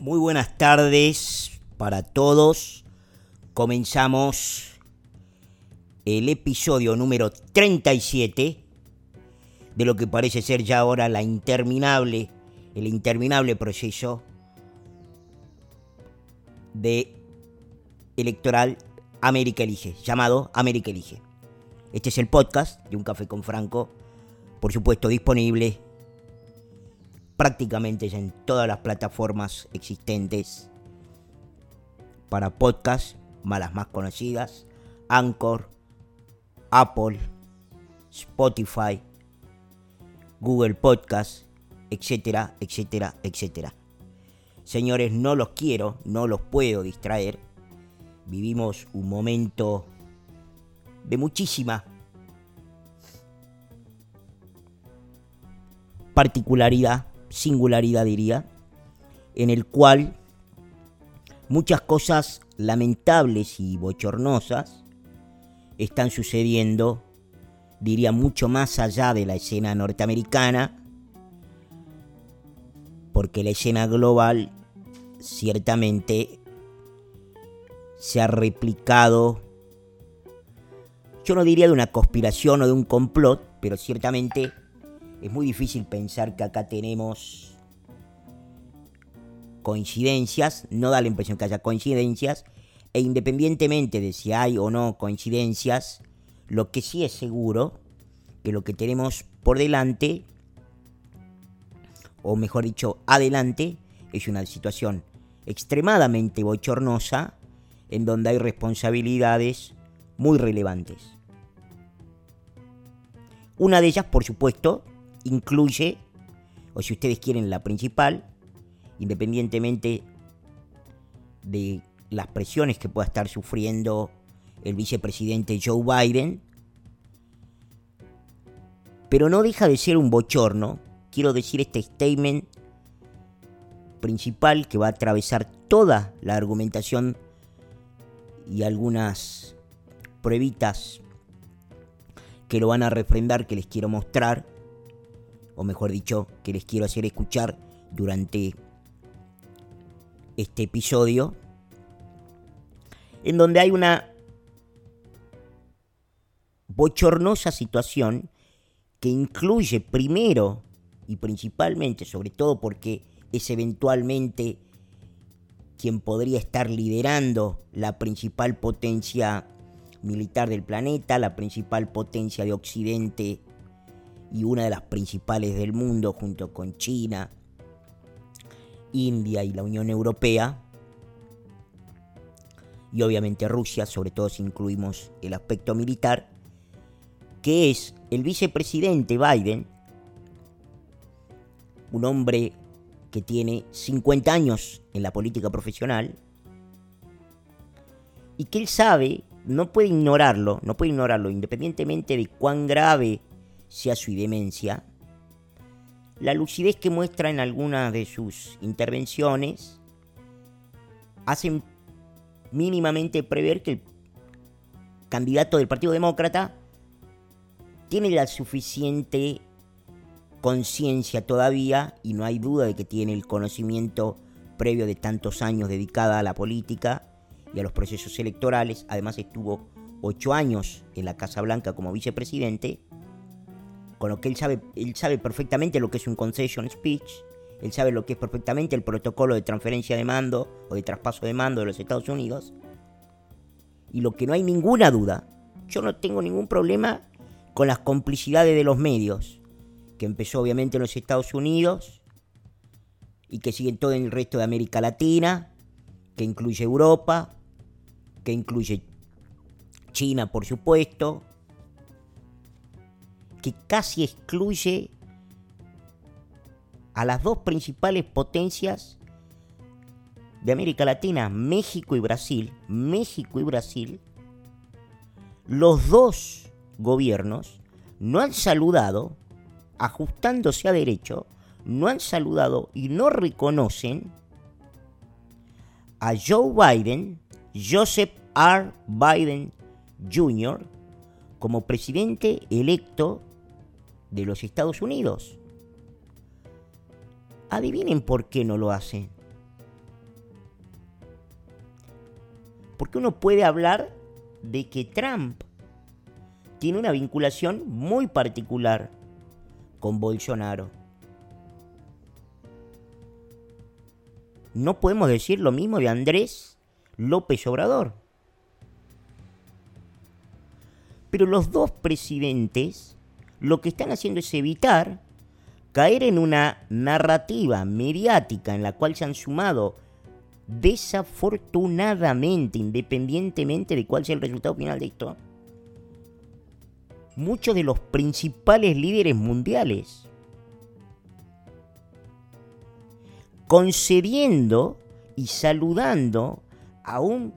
Muy buenas tardes para todos. Comenzamos el episodio número 37 de lo que parece ser ya ahora la interminable, el interminable proceso de electoral América Elige, llamado América Elige. Este es el podcast de Un Café con Franco, por supuesto disponible prácticamente en todas las plataformas existentes para podcast, malas más conocidas, Anchor, Apple, Spotify, Google Podcast, etcétera, etcétera, etcétera. Señores, no los quiero, no los puedo distraer. Vivimos un momento de muchísima particularidad singularidad diría, en el cual muchas cosas lamentables y bochornosas están sucediendo, diría, mucho más allá de la escena norteamericana, porque la escena global ciertamente se ha replicado, yo no diría de una conspiración o de un complot, pero ciertamente es muy difícil pensar que acá tenemos coincidencias, no da la impresión que haya coincidencias, e independientemente de si hay o no coincidencias, lo que sí es seguro, que lo que tenemos por delante, o mejor dicho, adelante, es una situación extremadamente bochornosa, en donde hay responsabilidades muy relevantes. Una de ellas, por supuesto, incluye, o si ustedes quieren la principal, independientemente de las presiones que pueda estar sufriendo el vicepresidente Joe Biden, pero no deja de ser un bochorno, quiero decir este statement principal que va a atravesar toda la argumentación y algunas pruebitas que lo van a refrendar que les quiero mostrar o mejor dicho, que les quiero hacer escuchar durante este episodio, en donde hay una bochornosa situación que incluye primero y principalmente, sobre todo porque es eventualmente quien podría estar liderando la principal potencia militar del planeta, la principal potencia de Occidente y una de las principales del mundo junto con China, India y la Unión Europea, y obviamente Rusia, sobre todo si incluimos el aspecto militar, que es el vicepresidente Biden, un hombre que tiene 50 años en la política profesional, y que él sabe, no puede ignorarlo, no puede ignorarlo, independientemente de cuán grave sea su demencia, la lucidez que muestra en algunas de sus intervenciones hacen mínimamente prever que el candidato del Partido Demócrata tiene la suficiente conciencia todavía y no hay duda de que tiene el conocimiento previo de tantos años dedicada a la política y a los procesos electorales. Además estuvo ocho años en la Casa Blanca como vicepresidente con lo que él sabe, él sabe perfectamente lo que es un concession speech, él sabe lo que es perfectamente el protocolo de transferencia de mando o de traspaso de mando de los Estados Unidos. Y lo que no hay ninguna duda, yo no tengo ningún problema con las complicidades de los medios, que empezó obviamente en los Estados Unidos y que siguen todo en el resto de América Latina, que incluye Europa, que incluye China, por supuesto, que casi excluye a las dos principales potencias de América Latina, México y Brasil, México y Brasil, los dos gobiernos no han saludado, ajustándose a derecho, no han saludado y no reconocen a Joe Biden, Joseph R. Biden Jr., como presidente electo de los Estados Unidos. Adivinen por qué no lo hacen. Porque uno puede hablar de que Trump tiene una vinculación muy particular con Bolsonaro. No podemos decir lo mismo de Andrés López Obrador. Pero los dos presidentes lo que están haciendo es evitar caer en una narrativa mediática en la cual se han sumado desafortunadamente, independientemente de cuál sea el resultado final de esto, muchos de los principales líderes mundiales, concediendo y saludando a un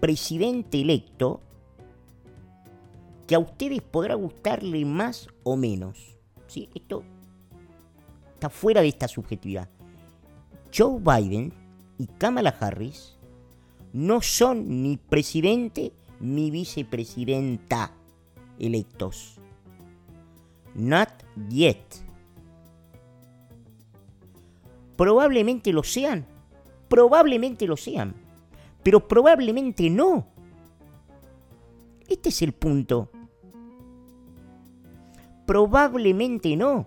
presidente electo que a ustedes podrá gustarle más o menos. ¿Sí? Esto está fuera de esta subjetividad. Joe Biden y Kamala Harris no son ni presidente ni vicepresidenta electos. Not yet. Probablemente lo sean. Probablemente lo sean. Pero probablemente no. Este es el punto. Probablemente no.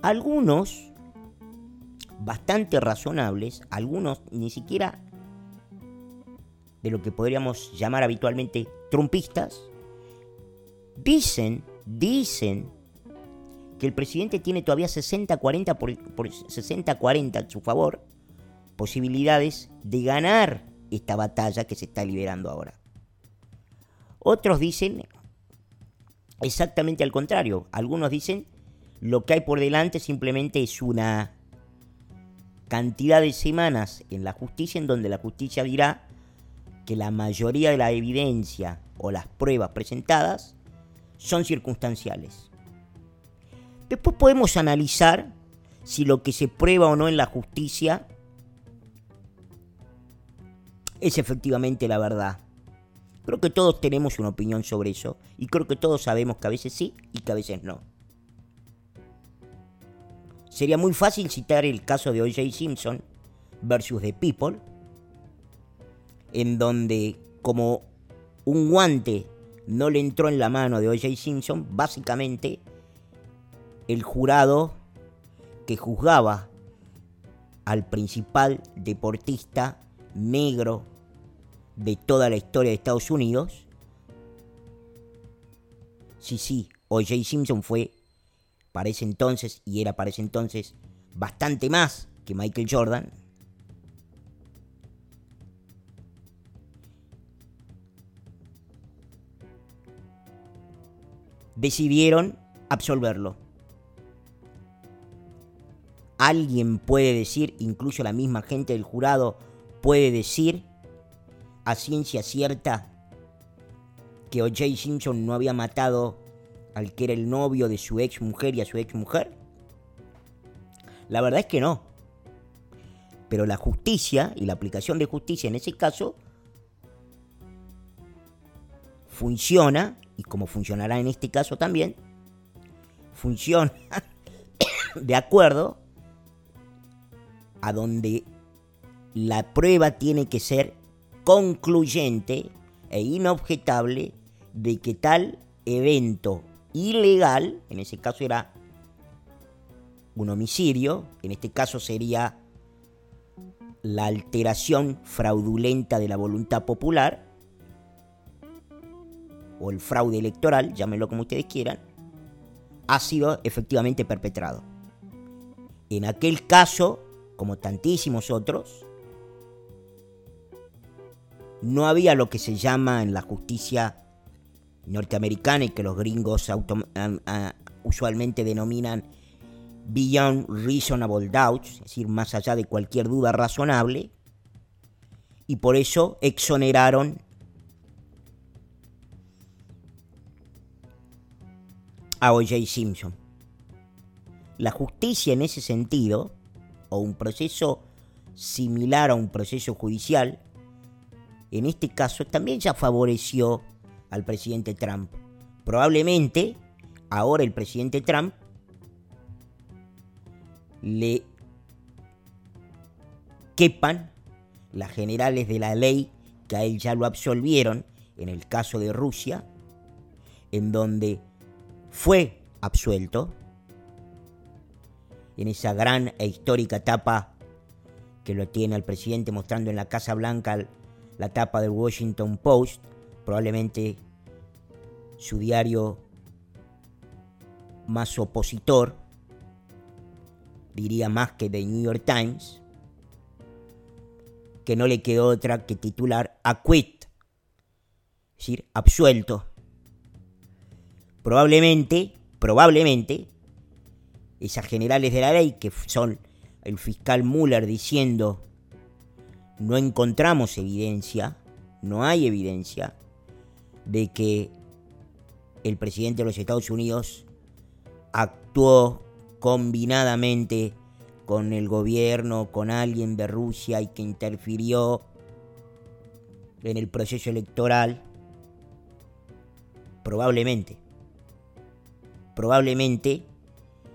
Algunos, bastante razonables, algunos ni siquiera de lo que podríamos llamar habitualmente trumpistas, dicen, dicen que el presidente tiene todavía 60-40 por, por 60-40 a su favor, posibilidades de ganar esta batalla que se está liberando ahora. Otros dicen exactamente al contrario. Algunos dicen lo que hay por delante simplemente es una cantidad de semanas en la justicia en donde la justicia dirá que la mayoría de la evidencia o las pruebas presentadas son circunstanciales. Después podemos analizar si lo que se prueba o no en la justicia es efectivamente la verdad. Creo que todos tenemos una opinión sobre eso y creo que todos sabemos que a veces sí y que a veces no. Sería muy fácil citar el caso de O.J. Simpson versus The People, en donde como un guante no le entró en la mano de O.J. Simpson, básicamente el jurado que juzgaba al principal deportista negro de toda la historia de Estados Unidos, sí, sí, O.J. Simpson fue para ese entonces, y era para ese entonces, bastante más que Michael Jordan. Decidieron absolverlo. Alguien puede decir, incluso la misma gente del jurado puede decir, a ciencia cierta que O.J. Simpson no había matado al que era el novio de su ex mujer y a su ex mujer? La verdad es que no. Pero la justicia y la aplicación de justicia en ese caso funciona, y como funcionará en este caso también, funciona de acuerdo a donde la prueba tiene que ser concluyente e inobjetable de que tal evento ilegal, en ese caso era un homicidio, en este caso sería la alteración fraudulenta de la voluntad popular, o el fraude electoral, llámenlo como ustedes quieran, ha sido efectivamente perpetrado. En aquel caso, como tantísimos otros, no había lo que se llama en la justicia norteamericana y que los gringos usualmente denominan beyond reasonable doubt, es decir, más allá de cualquier duda razonable, y por eso exoneraron a O.J. Simpson. La justicia en ese sentido, o un proceso similar a un proceso judicial, en este caso también ya favoreció al presidente Trump. Probablemente ahora el presidente Trump le quepan las generales de la ley que a él ya lo absolvieron, en el caso de Rusia, en donde fue absuelto, en esa gran e histórica etapa que lo tiene el presidente mostrando en la Casa Blanca la tapa del Washington Post, probablemente su diario más opositor, diría más que The New York Times, que no le quedó otra que titular Acquit, es decir, absuelto. Probablemente, probablemente, esas generales de la ley, que son el fiscal Mueller diciendo, no encontramos evidencia, no hay evidencia de que el presidente de los Estados Unidos actuó combinadamente con el gobierno, con alguien de Rusia y que interfirió en el proceso electoral, probablemente, probablemente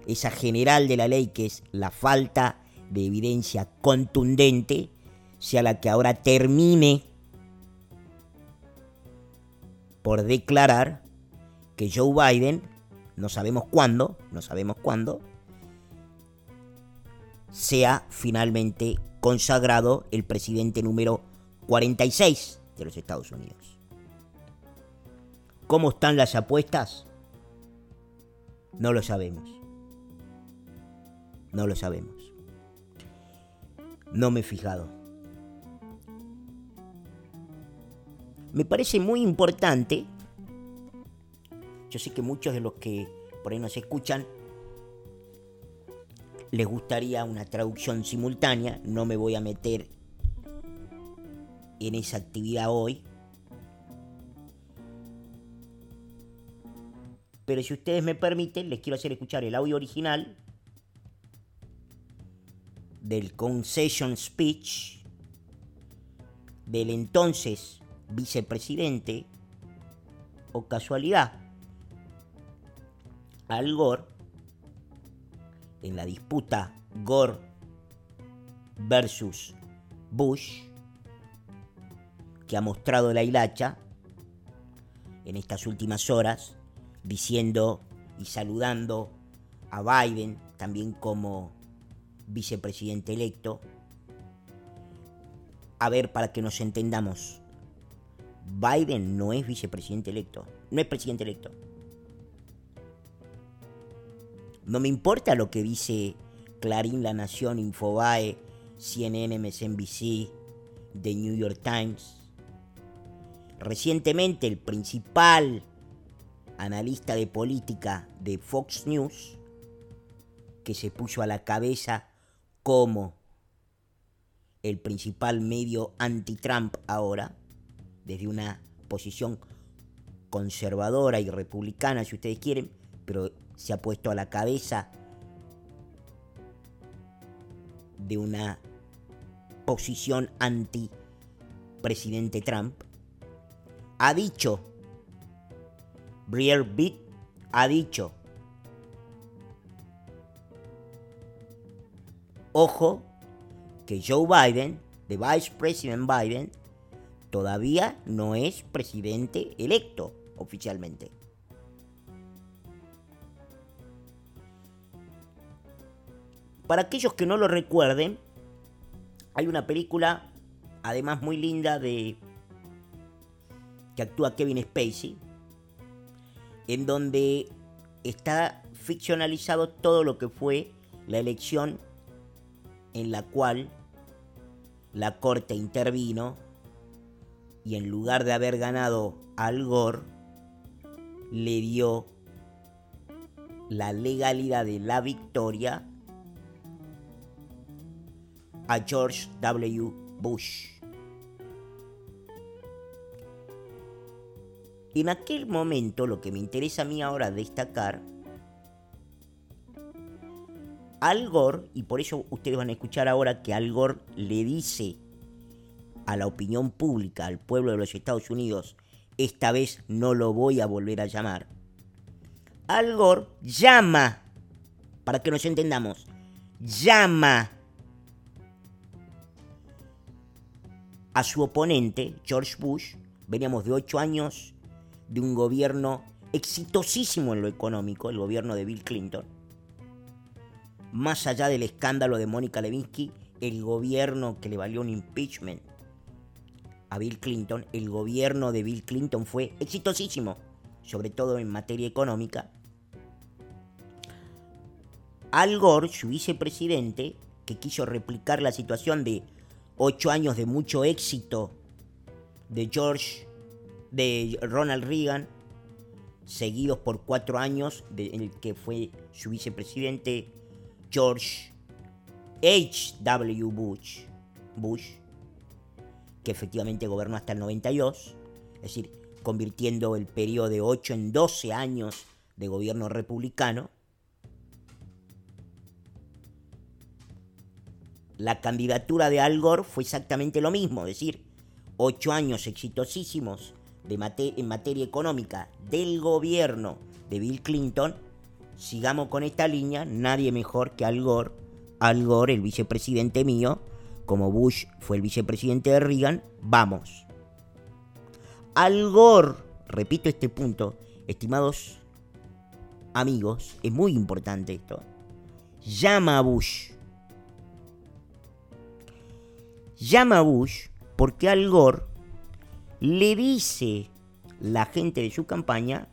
esa general de la ley que es la falta de evidencia contundente sea la que ahora termine por declarar que Joe Biden, no sabemos cuándo, no sabemos cuándo, sea finalmente consagrado el presidente número 46 de los Estados Unidos. ¿Cómo están las apuestas? No lo sabemos. No lo sabemos. No me he fijado. Me parece muy importante, yo sé que muchos de los que por ahí nos escuchan les gustaría una traducción simultánea, no me voy a meter en esa actividad hoy. Pero si ustedes me permiten, les quiero hacer escuchar el audio original del concession speech del entonces vicepresidente o casualidad Al Gore en la disputa Gore versus Bush que ha mostrado la hilacha en estas últimas horas diciendo y saludando a Biden también como vicepresidente electo. A ver, para que nos entendamos, Biden no es vicepresidente electo, no es presidente electo. No me importa lo que dice Clarín, La Nación, Infobae, CNN, MSNBC, The New York Times. Recientemente el principal analista de política de Fox News, que se puso a la cabeza como el principal medio anti-Trump ahora, desde una posición conservadora y republicana, si ustedes quieren, pero se ha puesto a la cabeza de una posición anti-presidente Trump, ha dicho, Brier Beat ha dicho Ojo que Joe Biden, de Vice President Biden, todavía no es presidente electo oficialmente. Para aquellos que no lo recuerden, hay una película, además muy linda, de que actúa Kevin Spacey, en donde está ficcionalizado todo lo que fue la elección en la cual la corte intervino y en lugar de haber ganado Al Gore, le dio la legalidad de la victoria a George W. Bush. En aquel momento lo que me interesa a mí ahora destacar al Gore, y por eso ustedes van a escuchar ahora que Al Gore le dice a la opinión pública, al pueblo de los Estados Unidos, esta vez no lo voy a volver a llamar. Al Gore llama, para que nos entendamos, llama a su oponente, George Bush. Veníamos de ocho años de un gobierno exitosísimo en lo económico, el gobierno de Bill Clinton. Más allá del escándalo de Mónica Lewinsky, el gobierno que le valió un impeachment a Bill Clinton, el gobierno de Bill Clinton fue exitosísimo, sobre todo en materia económica. Al Gore, su vicepresidente, que quiso replicar la situación de ocho años de mucho éxito de George, de Ronald Reagan, seguidos por cuatro años de, en el que fue su vicepresidente George H.W. Bush, Bush, que efectivamente gobernó hasta el 92, es decir, convirtiendo el periodo de 8 en 12 años de gobierno republicano, la candidatura de Al Gore fue exactamente lo mismo, es decir, 8 años exitosísimos en materia económica del gobierno de Bill Clinton, sigamos con esta línea, nadie mejor que Al Gore, Al Gore, el vicepresidente mío, como Bush fue el vicepresidente de Reagan, vamos. Al Gore, repito este punto, estimados amigos, es muy importante esto, llama a Bush. Llama a Bush porque Al Gore le dice la gente de su campaña,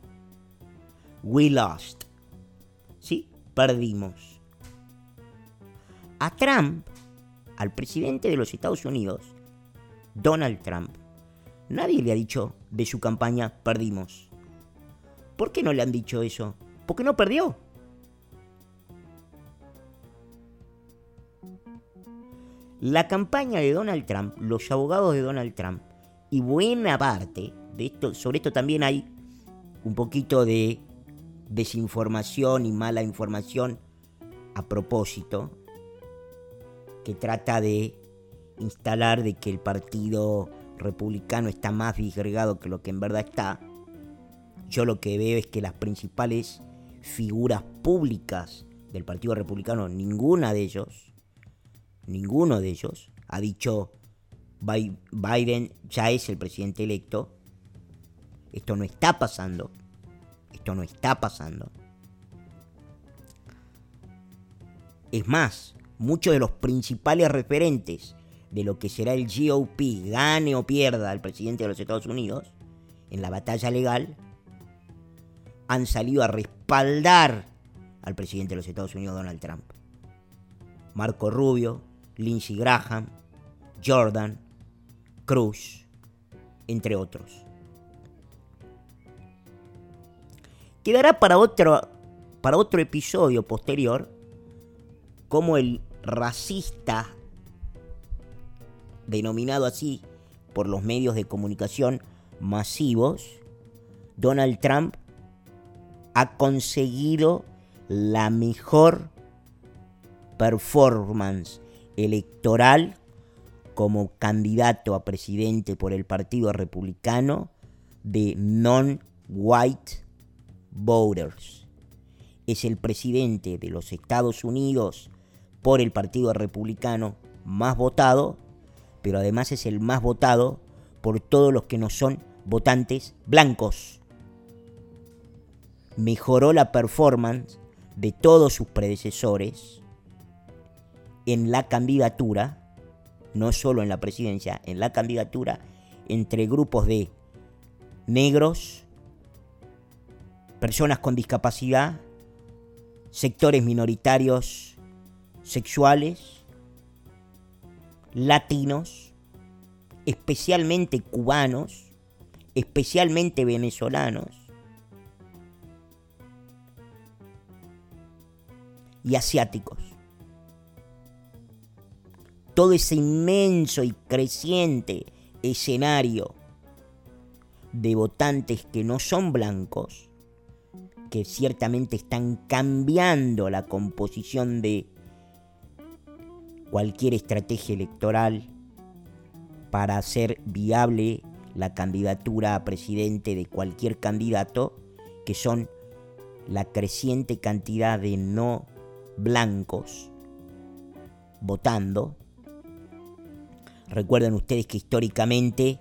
we lost. ¿Sí? Perdimos. A Trump, al presidente de los Estados Unidos, Donald Trump, nadie le ha dicho de su campaña, perdimos. ¿Por qué no le han dicho eso? Porque no perdió. La campaña de Donald Trump, los abogados de Donald Trump, y buena parte de esto, sobre esto también hay un poquito de desinformación y mala información a propósito, que trata de instalar de que el partido republicano está más disgregado que lo que en verdad está. Yo lo que veo es que las principales figuras públicas del Partido Republicano, ninguna de ellos, ninguno de ellos ha dicho Biden ya es el presidente electo. Esto no está pasando. Esto no está pasando. Es más, muchos de los principales referentes de lo que será el GOP, gane o pierda al presidente de los Estados Unidos, en la batalla legal, han salido a respaldar al presidente de los Estados Unidos, Donald Trump. Marco Rubio, Lindsey Graham, Jordan, Cruz, entre otros. Quedará para otro, para otro episodio posterior como el racista, denominado así por los medios de comunicación masivos, Donald Trump ha conseguido la mejor performance electoral como candidato a presidente por el Partido Republicano de non-white voters. Es el presidente de los Estados Unidos por el Partido Republicano más votado, pero además es el más votado por todos los que no son votantes blancos. Mejoró la performance de todos sus predecesores en la candidatura no solo en la presidencia, en la candidatura, entre grupos de negros, personas con discapacidad, sectores minoritarios sexuales, latinos, especialmente cubanos, especialmente venezolanos, y asiáticos. Todo ese inmenso y creciente escenario de votantes que no son blancos, que ciertamente están cambiando la composición de cualquier estrategia electoral para hacer viable la candidatura a presidente de cualquier candidato, que son la creciente cantidad de no blancos votando. Recuerden ustedes que históricamente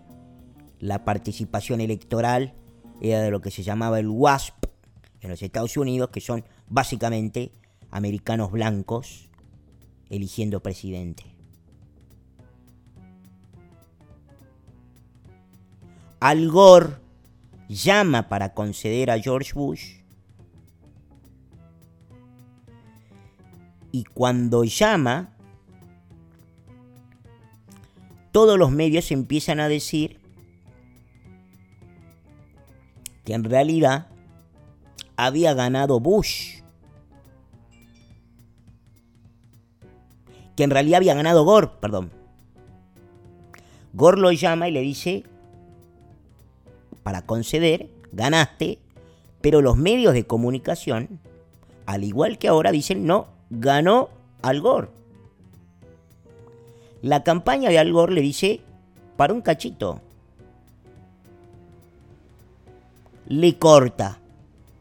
la participación electoral era de lo que se llamaba el WASP en los Estados Unidos, que son básicamente americanos blancos eligiendo presidente. Al Gore llama para conceder a George Bush y cuando llama, todos los medios empiezan a decir que en realidad había ganado Bush. Que en realidad había ganado Gore, perdón. Gore lo llama y le dice, para conceder, ganaste, pero los medios de comunicación, al igual que ahora, dicen no, ganó Al Gore. La campaña de Al Gore le dice, para un cachito, le corta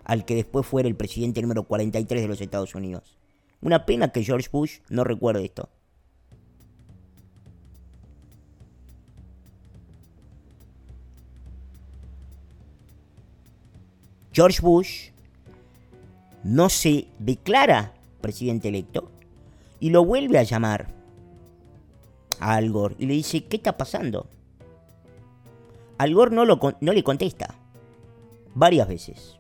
al que después fuera el presidente número 43 de los Estados Unidos. Una pena que George Bush no recuerde esto. George Bush no se declara presidente electo y lo vuelve a llamar a Al Gore y le dice, ¿qué está pasando? Al Gore no, lo, no le contesta varias veces.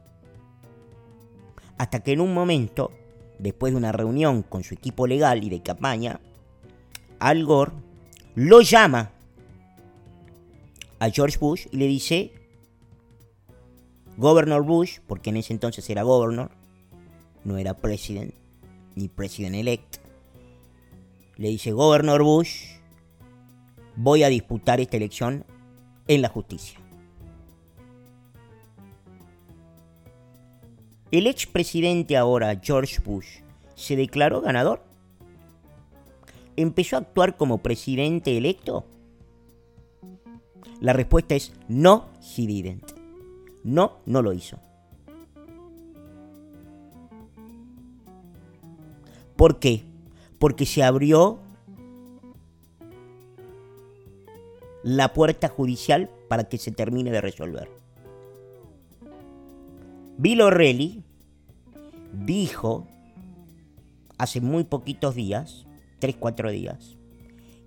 Hasta que en un momento, después de una reunión con su equipo legal y de campaña, Al Gore lo llama a George Bush y le dice, Governor Bush, porque en ese entonces era governor, no era president ni president elect, le dice, Governor Bush, voy a disputar esta elección en la justicia. ¿El expresidente ahora, George Bush, se declaró ganador? ¿Empezó a actuar como presidente electo? La respuesta es no, he didn't. No, no lo hizo. ¿Por qué? Porque se abrió la puerta judicial para que se termine de resolver. Bill O'Reilly dijo hace muy poquitos días, 3-4 días,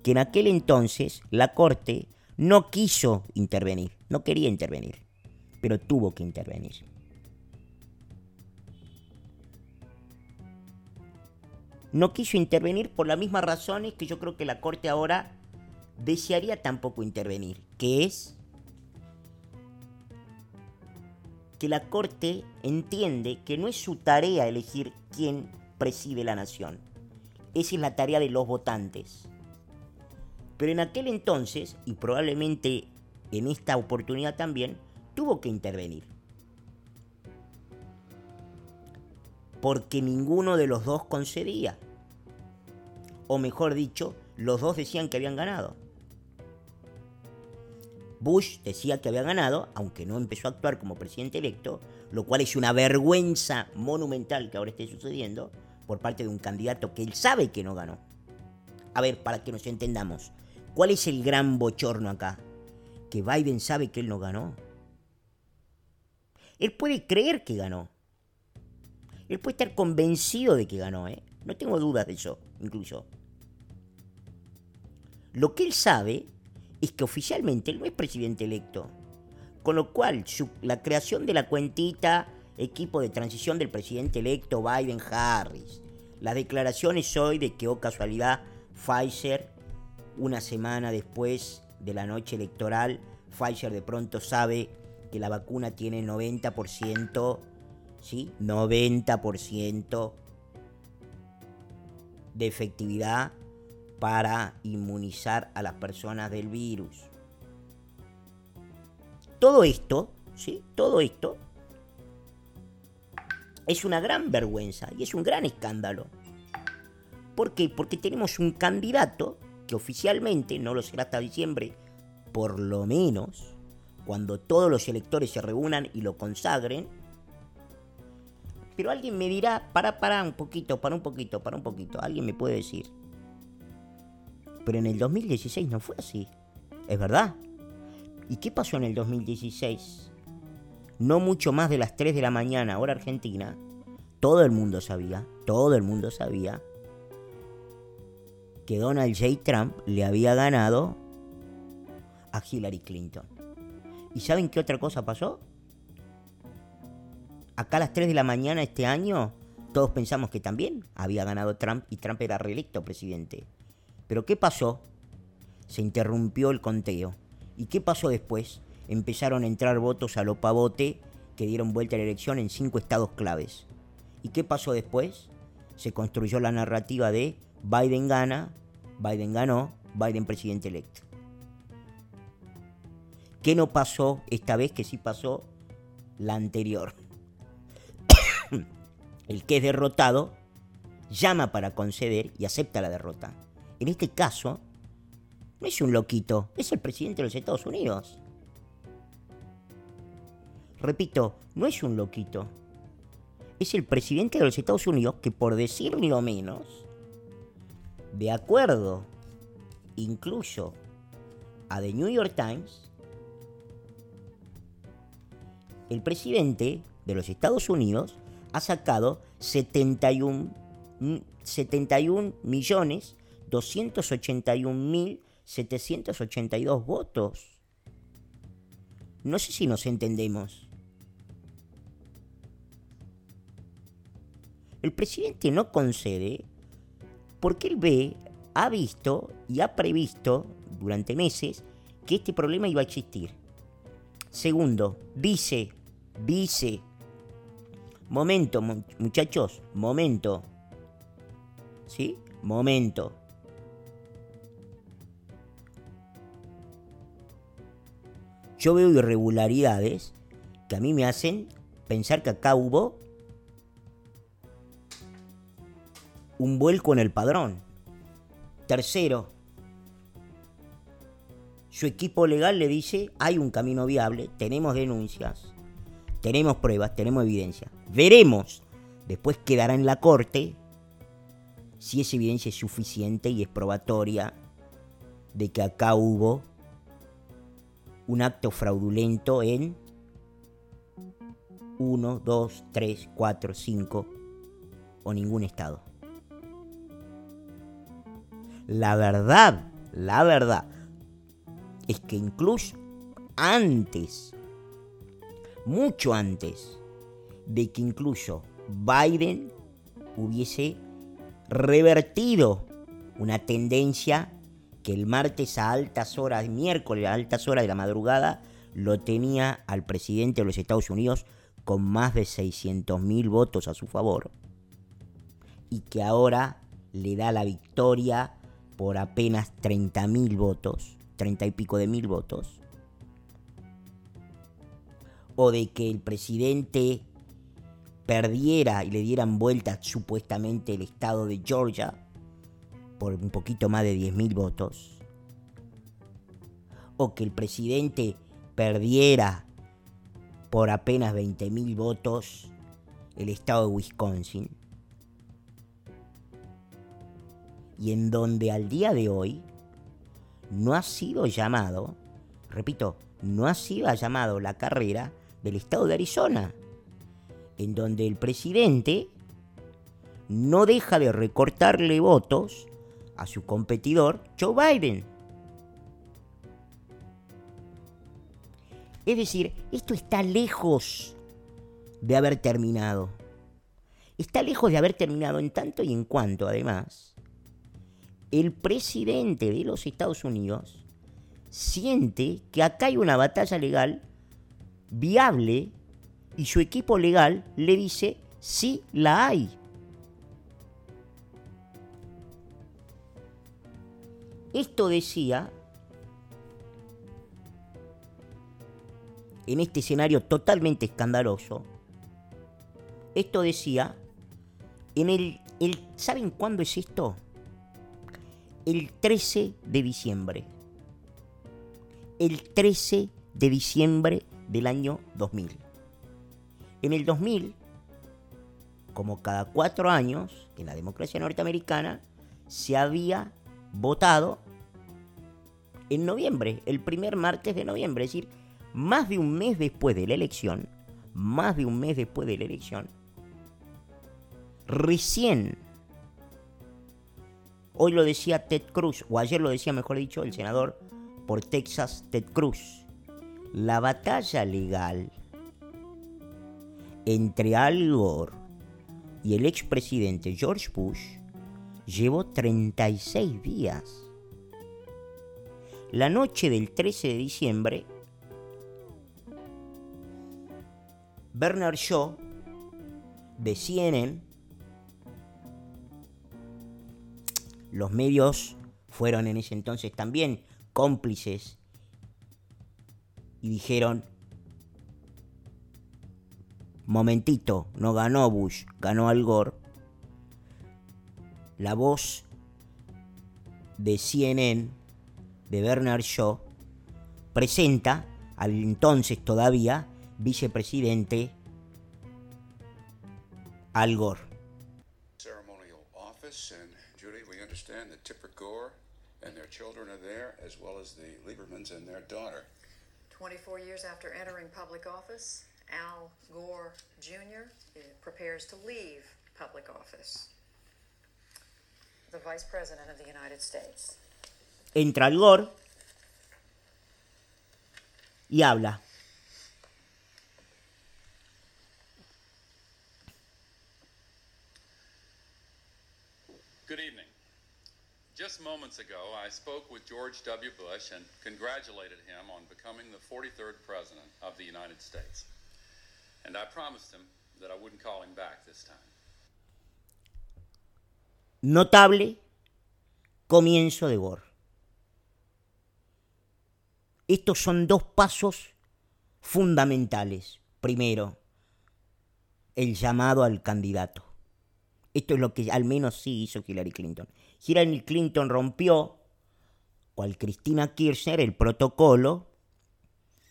que en aquel entonces la Corte no quiso intervenir, no quería intervenir pero tuvo que intervenir. No quiso intervenir por las mismas razones que yo creo que la Corte ahora desearía tampoco intervenir, que es que la Corte entiende que no es su tarea elegir quién preside la nación. Esa es la tarea de los votantes. Pero en aquel entonces, y probablemente en esta oportunidad también, tuvo que intervenir. Porque ninguno de los dos concedía. O mejor dicho, los dos decían que habían ganado. Bush decía que había ganado, aunque no empezó a actuar como presidente electo, lo cual es una vergüenza monumental que ahora esté sucediendo por parte de un candidato que él sabe que no ganó. A ver, para que nos entendamos, ¿cuál es el gran bochorno acá? Que Biden sabe que él no ganó. Él puede creer que ganó. Él puede estar convencido de que ganó, ¿eh? No tengo dudas de eso, incluso. Lo que él sabe es que oficialmente él no es presidente electo. Con lo cual, la creación de la cuentita equipo de transición del presidente electo Biden Harris, las declaraciones hoy de que, oh casualidad, Pfizer, una semana después de la noche electoral, Pfizer de pronto sabe que la vacuna tiene 90%, ¿sí? 90% de efectividad para inmunizar a las personas del virus. Todo esto, ¿sí? Todo esto es una gran vergüenza y es un gran escándalo. ¿Por qué? Porque tenemos un candidato que oficialmente, no lo será hasta diciembre, por lo menos, cuando todos los electores se reúnan y lo consagren. Pero alguien me dirá, para, para un poquito, para un poquito, para un poquito. Alguien me puede decir. Pero en el 2016 no fue así. ¿Es verdad? ¿Y qué pasó en el 2016? No mucho más de las 3 de la mañana, hora argentina, todo el mundo sabía, todo el mundo sabía que Donald J. Trump le había ganado a Hillary Clinton. ¿Y saben qué otra cosa pasó? Acá a las 3 de la mañana este año, todos pensamos que también había ganado Trump y Trump era reelecto presidente. Pero ¿qué pasó? Se interrumpió el conteo. ¿Y qué pasó después? Empezaron a entrar votos a lo pavote que dieron vuelta a la elección en cinco estados claves. ¿Y qué pasó después? Se construyó la narrativa de Biden gana, Biden ganó, Biden presidente electo. ¿Qué no pasó esta vez que sí pasó la anterior? El que es derrotado llama para conceder y acepta la derrota. En este caso, no es un loquito, es el presidente de los Estados Unidos. Repito, no es un loquito. Es el presidente de los Estados Unidos que, por decirlo menos, de acuerdo incluso a The New York Times, el presidente de los Estados Unidos ha sacado 71, 71 millones 281 mil 782 votos. No sé si nos entendemos. El presidente no concede porque él ve, ha visto y ha previsto durante meses que este problema iba a existir. Segundo, dice, dice, momento muchachos, momento, ¿sí? Momento. Yo veo irregularidades que a mí me hacen pensar que acá hubo un vuelco en el padrón. Tercero, su equipo legal le dice, hay un camino viable, tenemos denuncias, tenemos pruebas, tenemos evidencia. Veremos, después quedará en la corte si esa evidencia es suficiente y es probatoria de que acá hubo un acto fraudulento en 1, 2, 3, 4, 5 o ningún estado. La verdad, la verdad, es que incluso antes, mucho antes de que incluso Biden hubiese revertido una tendencia que el martes a altas horas, miércoles a altas horas de la madrugada, lo tenía al presidente de los Estados Unidos con más de 600.000 votos a su favor. Y que ahora le da la victoria por apenas 30.000 votos, 30 y pico de mil votos, o de que el presidente perdiera y le dieran vuelta supuestamente el estado de Georgia por un poquito más de 10.000 votos, o que el presidente perdiera por apenas 20.000 votos el estado de Wisconsin, y en donde al día de hoy no ha sido llamado, repito, no ha sido llamado la carrera del estado de Arizona, en donde el presidente no deja de recortarle votos a su competidor Joe Biden. Es decir, esto está lejos de haber terminado. Está lejos de haber terminado en tanto y en cuanto, además, el presidente de los Estados Unidos siente que acá hay una batalla legal viable y su equipo legal le dice sí la hay. Esto decía, en este escenario totalmente escandaloso, esto decía, en el, el ¿saben cuándo es esto? el 13 de diciembre. El 13 de diciembre del año 2000. En el 2000, como cada cuatro años, en la democracia norteamericana, se había votado en noviembre, el primer martes de noviembre, es decir, más de un mes después de la elección, más de un mes después de la elección, recién, hoy lo decía Ted Cruz, o ayer lo decía, mejor dicho, el senador por Texas, Ted Cruz, la batalla legal entre Al Gore y el expresidente George Bush llevó 36 días. La noche del 13 de diciembre, Bernard Shaw de CNN, los medios fueron en ese entonces también cómplices y dijeron, momentito, no ganó Bush, ganó Al Gore. La voz de CNN, de Bernard Shaw, presenta al entonces todavía vicepresidente Al Gore. ceremonial office, and Judy, we understand that Tipper Gore and their children are there, as well as the Liebermans and their daughter. 24 years after entering public office, Al Gore Jr. Eh, prepares to leave public office. The Vice President of the United States. Entra Al Gore y habla. Good evening. Just moments ago, I spoke with George W. Bush and congratulated him on becoming the 43rd President of the United States. And I promised him that I wouldn't call him back this time. Notable comienzo de Gore. Estos son dos pasos fundamentales. Primero, el llamado al candidato. Esto es lo que al menos sí hizo Hillary Clinton. Hillary Clinton rompió, cual Cristina Kirchner, el protocolo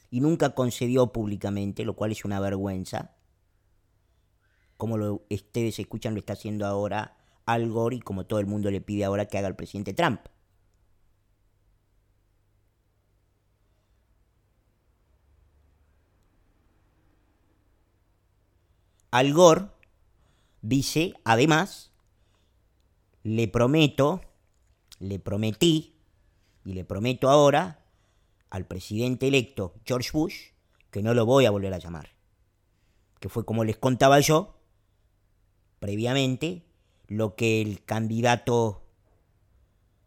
y nunca concedió públicamente, lo cual es una vergüenza. Como ustedes escuchan, lo está haciendo ahora Al Gore y como todo el mundo le pide ahora que haga el presidente Trump. Al Gore dice, además, le prometo, le prometí y le prometo ahora al presidente electo George Bush que no lo voy a volver a llamar. Que fue como les contaba yo previamente lo que el candidato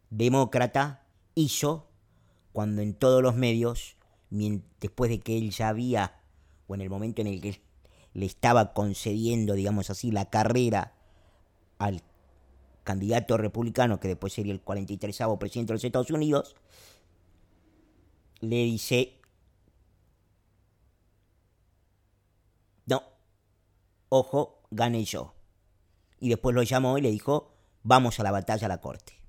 demócrata hizo cuando en todos los medios, después de que él ya había, o en el momento en el que le estaba concediendo, digamos así, la carrera al candidato republicano, que después sería el 43 presidente de los Estados Unidos, le dice, no, ojo, gane yo. Y después lo llamó y le dijo, vamos a la batalla a la corte.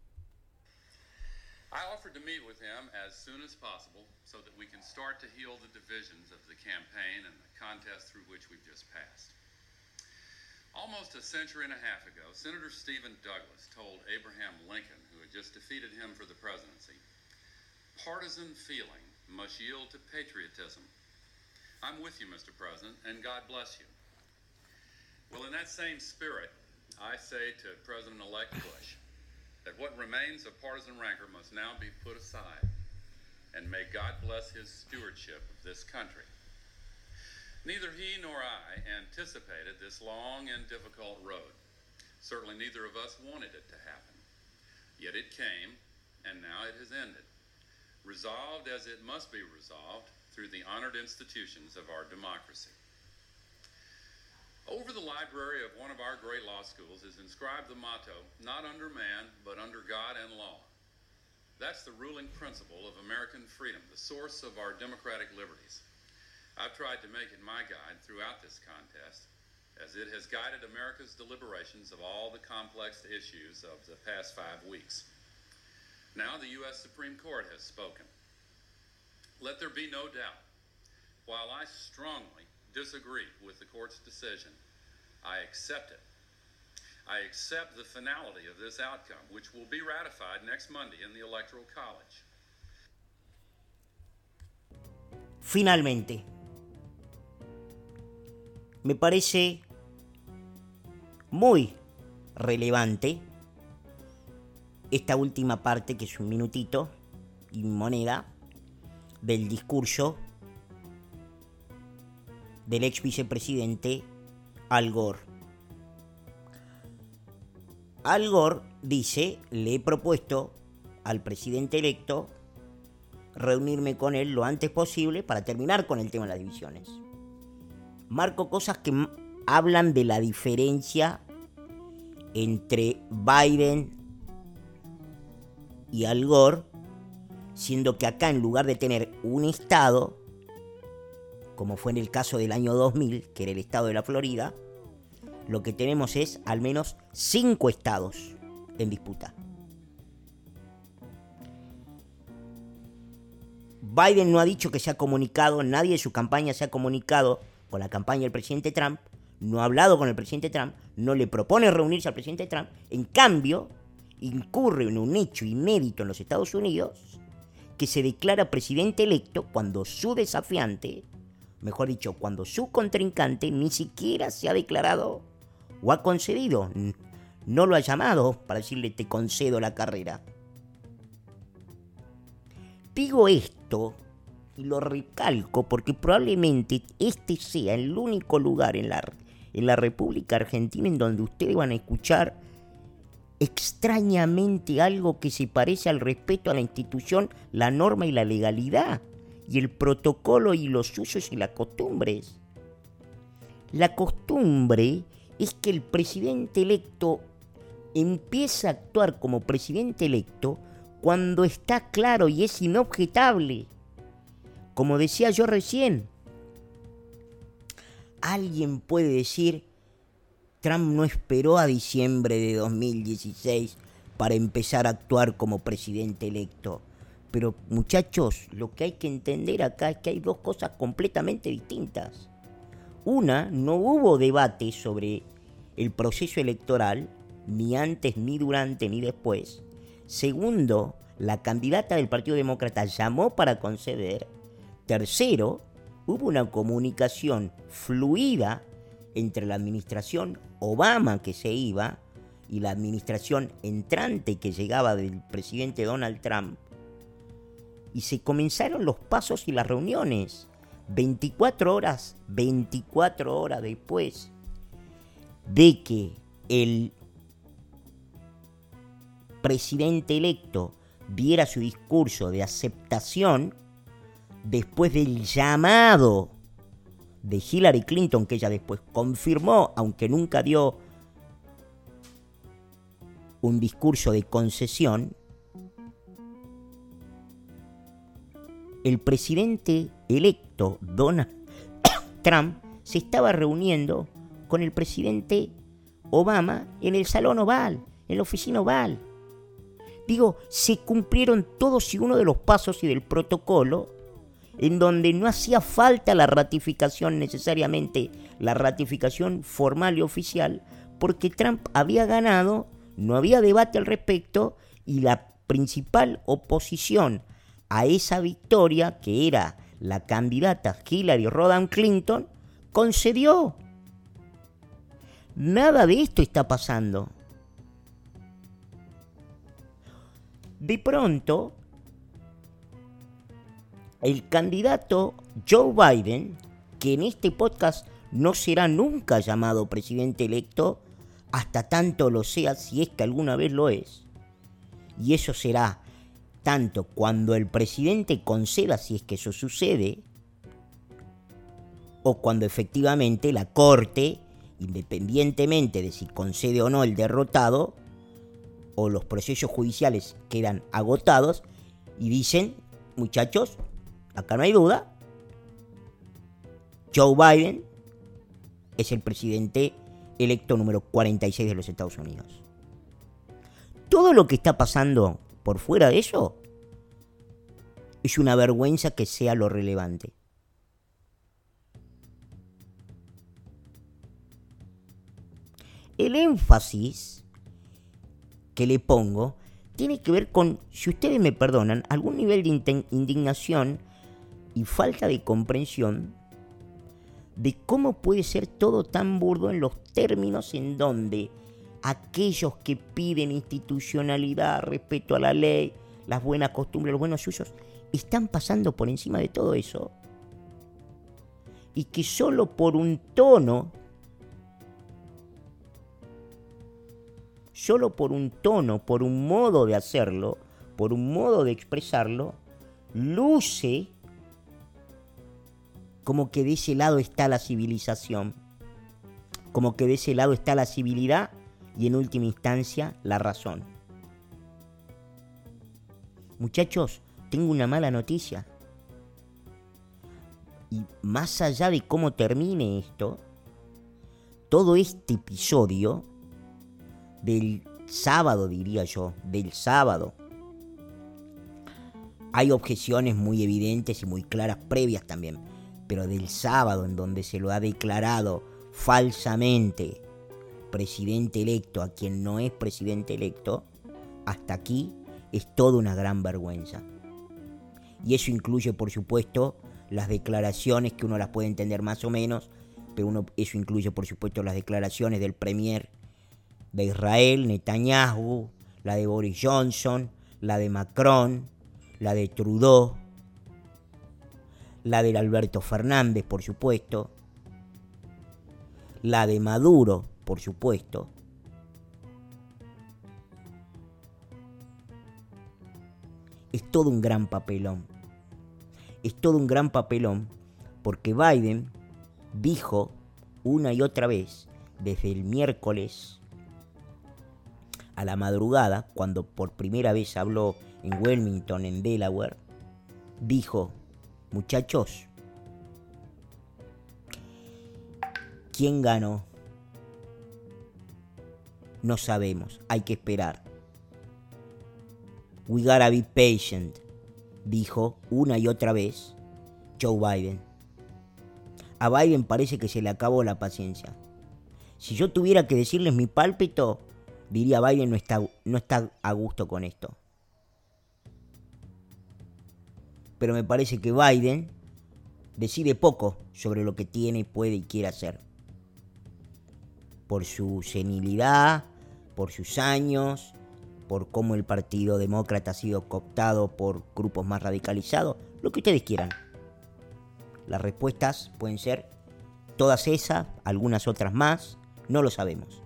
As soon as to heal the divisions of the campaign and the contest through which we've just passed. Almost a century and a half ago, Senator Stephen Douglas told Abraham Lincoln, who had just defeated him for the presidency, partisan feeling must yield to patriotism. I'm with you, Mr. President, and God bless you. Well, in that same spirit, I say to President elect Bush that what remains of partisan rancor must now be put aside, and may God bless his stewardship of this country. Neither he nor I anticipated this long and difficult road. Certainly, neither of us wanted it to happen. Yet it came, and now it has ended, resolved as it must be resolved through the honored institutions of our democracy. Over the library of one of our great law schools is inscribed the motto, not under man, but under God and law. That's the ruling principle of American freedom, the source of our democratic liberties. I've tried to make it my guide throughout this contest, as it has guided America's deliberations of all the complex issues of the past five weeks. Now the U.S. Supreme Court has spoken. Let there be no doubt. While I strongly disagree with the court's decision, I accept it. I accept the finality of this outcome, which will be ratified next Monday in the Electoral College. Finalmente, me parece muy relevante esta última parte, que es un minutito y moneda, del discurso del ex vicepresidente Al Gore. Al Gore dice, le he propuesto al presidente electo reunirme con él lo antes posible para terminar con el tema de las divisiones. Marco cosas que hablan de la diferencia entre Biden y Al Gore, siendo que acá en lugar de tener un estado, como fue en el caso del año 2000, que era el estado de la Florida, lo que tenemos es al menos cinco estados en disputa. Biden no ha dicho que se ha comunicado, nadie de su campaña se ha comunicado con la campaña del presidente Trump, no ha hablado con el presidente Trump, no le propone reunirse al presidente Trump, en cambio, incurre en un hecho inédito en los Estados Unidos que se declara presidente electo cuando su desafiante, mejor dicho, cuando su contrincante ni siquiera se ha declarado o ha concedido, no lo ha llamado para decirle te concedo la carrera. Digo esto y lo recalco porque probablemente este sea el único lugar en la, en la República Argentina en donde ustedes van a escuchar extrañamente algo que se parece al respeto a la institución, la norma y la legalidad, y el protocolo y los usos y las costumbres. La costumbre es que el presidente electo empieza a actuar como presidente electo cuando está claro y es inobjetable. Como decía yo recién, alguien puede decir, Trump no esperó a diciembre de 2016 para empezar a actuar como presidente electo. Pero muchachos, lo que hay que entender acá es que hay dos cosas completamente distintas. Una, no hubo debate sobre el proceso electoral, ni antes, ni durante, ni después. Segundo, la candidata del Partido Demócrata llamó para conceder. Tercero, hubo una comunicación fluida entre la administración Obama que se iba y la administración entrante que llegaba del presidente Donald Trump. Y se comenzaron los pasos y las reuniones. 24 horas, 24 horas después de que el presidente electo diera su discurso de aceptación después del llamado de Hillary Clinton, que ella después confirmó, aunque nunca dio un discurso de concesión, el presidente electo Donald Trump se estaba reuniendo con el presidente Obama en el Salón Oval, en la oficina Oval. Digo, se cumplieron todos y uno de los pasos y del protocolo en donde no hacía falta la ratificación necesariamente, la ratificación formal y oficial, porque Trump había ganado, no había debate al respecto y la principal oposición a esa victoria, que era la candidata Hillary Rodham Clinton, concedió. Nada de esto está pasando. De pronto, el candidato Joe Biden, que en este podcast no será nunca llamado presidente electo, hasta tanto lo sea si es que alguna vez lo es. Y eso será tanto cuando el presidente conceda si es que eso sucede, o cuando efectivamente la Corte, independientemente de si concede o no el derrotado, o los procesos judiciales quedan agotados y dicen, muchachos, acá no hay duda, Joe Biden es el presidente electo número 46 de los Estados Unidos. Todo lo que está pasando por fuera de eso es una vergüenza que sea lo relevante. El énfasis que le pongo tiene que ver con, si ustedes me perdonan, algún nivel de indignación y falta de comprensión de cómo puede ser todo tan burdo en los términos en donde aquellos que piden institucionalidad, respeto a la ley, las buenas costumbres, los buenos usos, están pasando por encima de todo eso. Y que solo por un tono, solo por un tono, por un modo de hacerlo, por un modo de expresarlo, luce como que de ese lado está la civilización, como que de ese lado está la civilidad y en última instancia la razón. Muchachos, tengo una mala noticia. Y más allá de cómo termine esto, todo este episodio del sábado, diría yo, del sábado, hay objeciones muy evidentes y muy claras previas también, pero del sábado en donde se lo ha declarado falsamente presidente electo a quien no es presidente electo, hasta aquí es toda una gran vergüenza. Y eso incluye, por supuesto, las declaraciones que uno las puede entender más o menos, pero eso incluye, por supuesto, las declaraciones del premier de Israel, Netanyahu, la de Boris Johnson, la de Macron, la de Trudeau, la de Alberto Fernández, por supuesto, la de Maduro, por supuesto, es todo un gran papelón. Es todo un gran papelón porque Biden dijo una y otra vez desde el miércoles a la madrugada, cuando por primera vez habló en Wilmington, en Delaware, dijo, muchachos, ¿quién ganó? No sabemos, hay que esperar. We gotta be patient, dijo una y otra vez Joe Biden. A Biden parece que se le acabó la paciencia. Si yo tuviera que decirles mi pálpito, diría Biden no está, no está a gusto con esto. Pero me parece que Biden decide poco sobre lo que tiene, puede y quiere hacer. Por su senilidad, por sus años, por cómo el Partido Demócrata ha sido cooptado por grupos más radicalizados, lo que ustedes quieran. Las respuestas pueden ser todas esas, algunas otras más, no lo sabemos.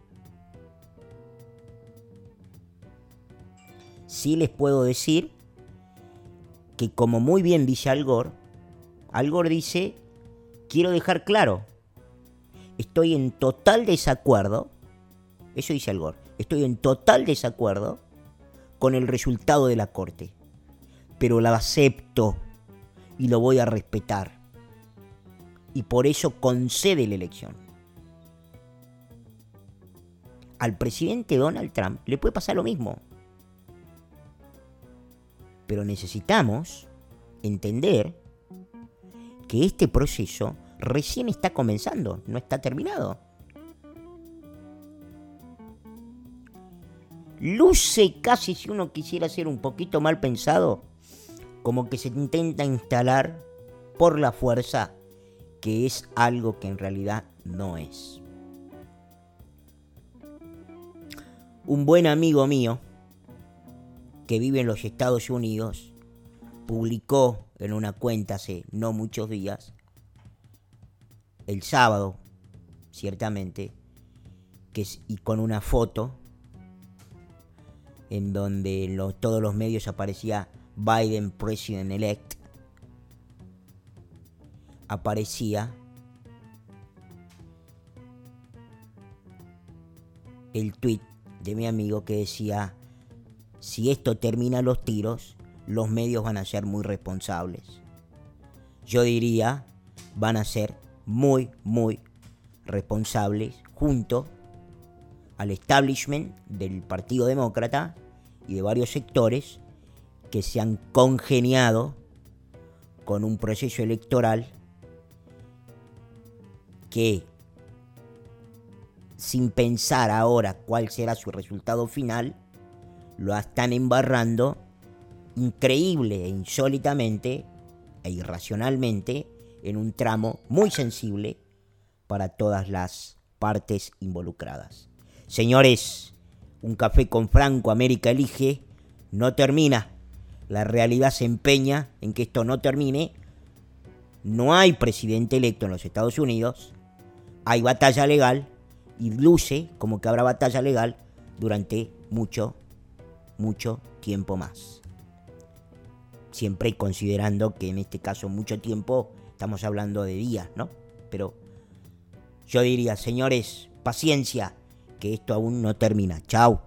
Sí les puedo decir que como muy bien dice Al Gore, Al Gore dice, quiero dejar claro, estoy en total desacuerdo, eso dice Al Gore, estoy en total desacuerdo con el resultado de la corte, pero la acepto y lo voy a respetar. Y por eso concede la elección. Al presidente Donald Trump le puede pasar lo mismo. Pero necesitamos entender que este proceso recién está comenzando, no está terminado. luce casi si uno quisiera ser un poquito mal pensado, como que se intenta instalar por la fuerza que es algo que en realidad no es. Un buen amigo mío que vive en los Estados Unidos publicó en una cuenta hace no muchos días, el sábado, ciertamente, y con una foto en donde en todos los medios aparecía Biden President Elect, aparecía el tweet de mi amigo que decía, si esto termina los tiros, los medios van a ser muy responsables. Yo diría, van a ser muy, muy responsables junto al establishment del Partido Demócrata y de varios sectores que se han congeniado con un proceso electoral que sin pensar ahora cuál será su resultado final, lo están embarrando increíble e insólitamente e irracionalmente en un tramo muy sensible para todas las partes involucradas. Señores, un café con Franco América elige no termina. La realidad se empeña en que esto no termine. No hay presidente electo en los Estados Unidos. Hay batalla legal y luce como que habrá batalla legal durante mucho, mucho tiempo más. Siempre considerando que en este caso mucho tiempo estamos hablando de días, ¿no? Pero yo diría, señores, paciencia, que esto aún no termina. Chao.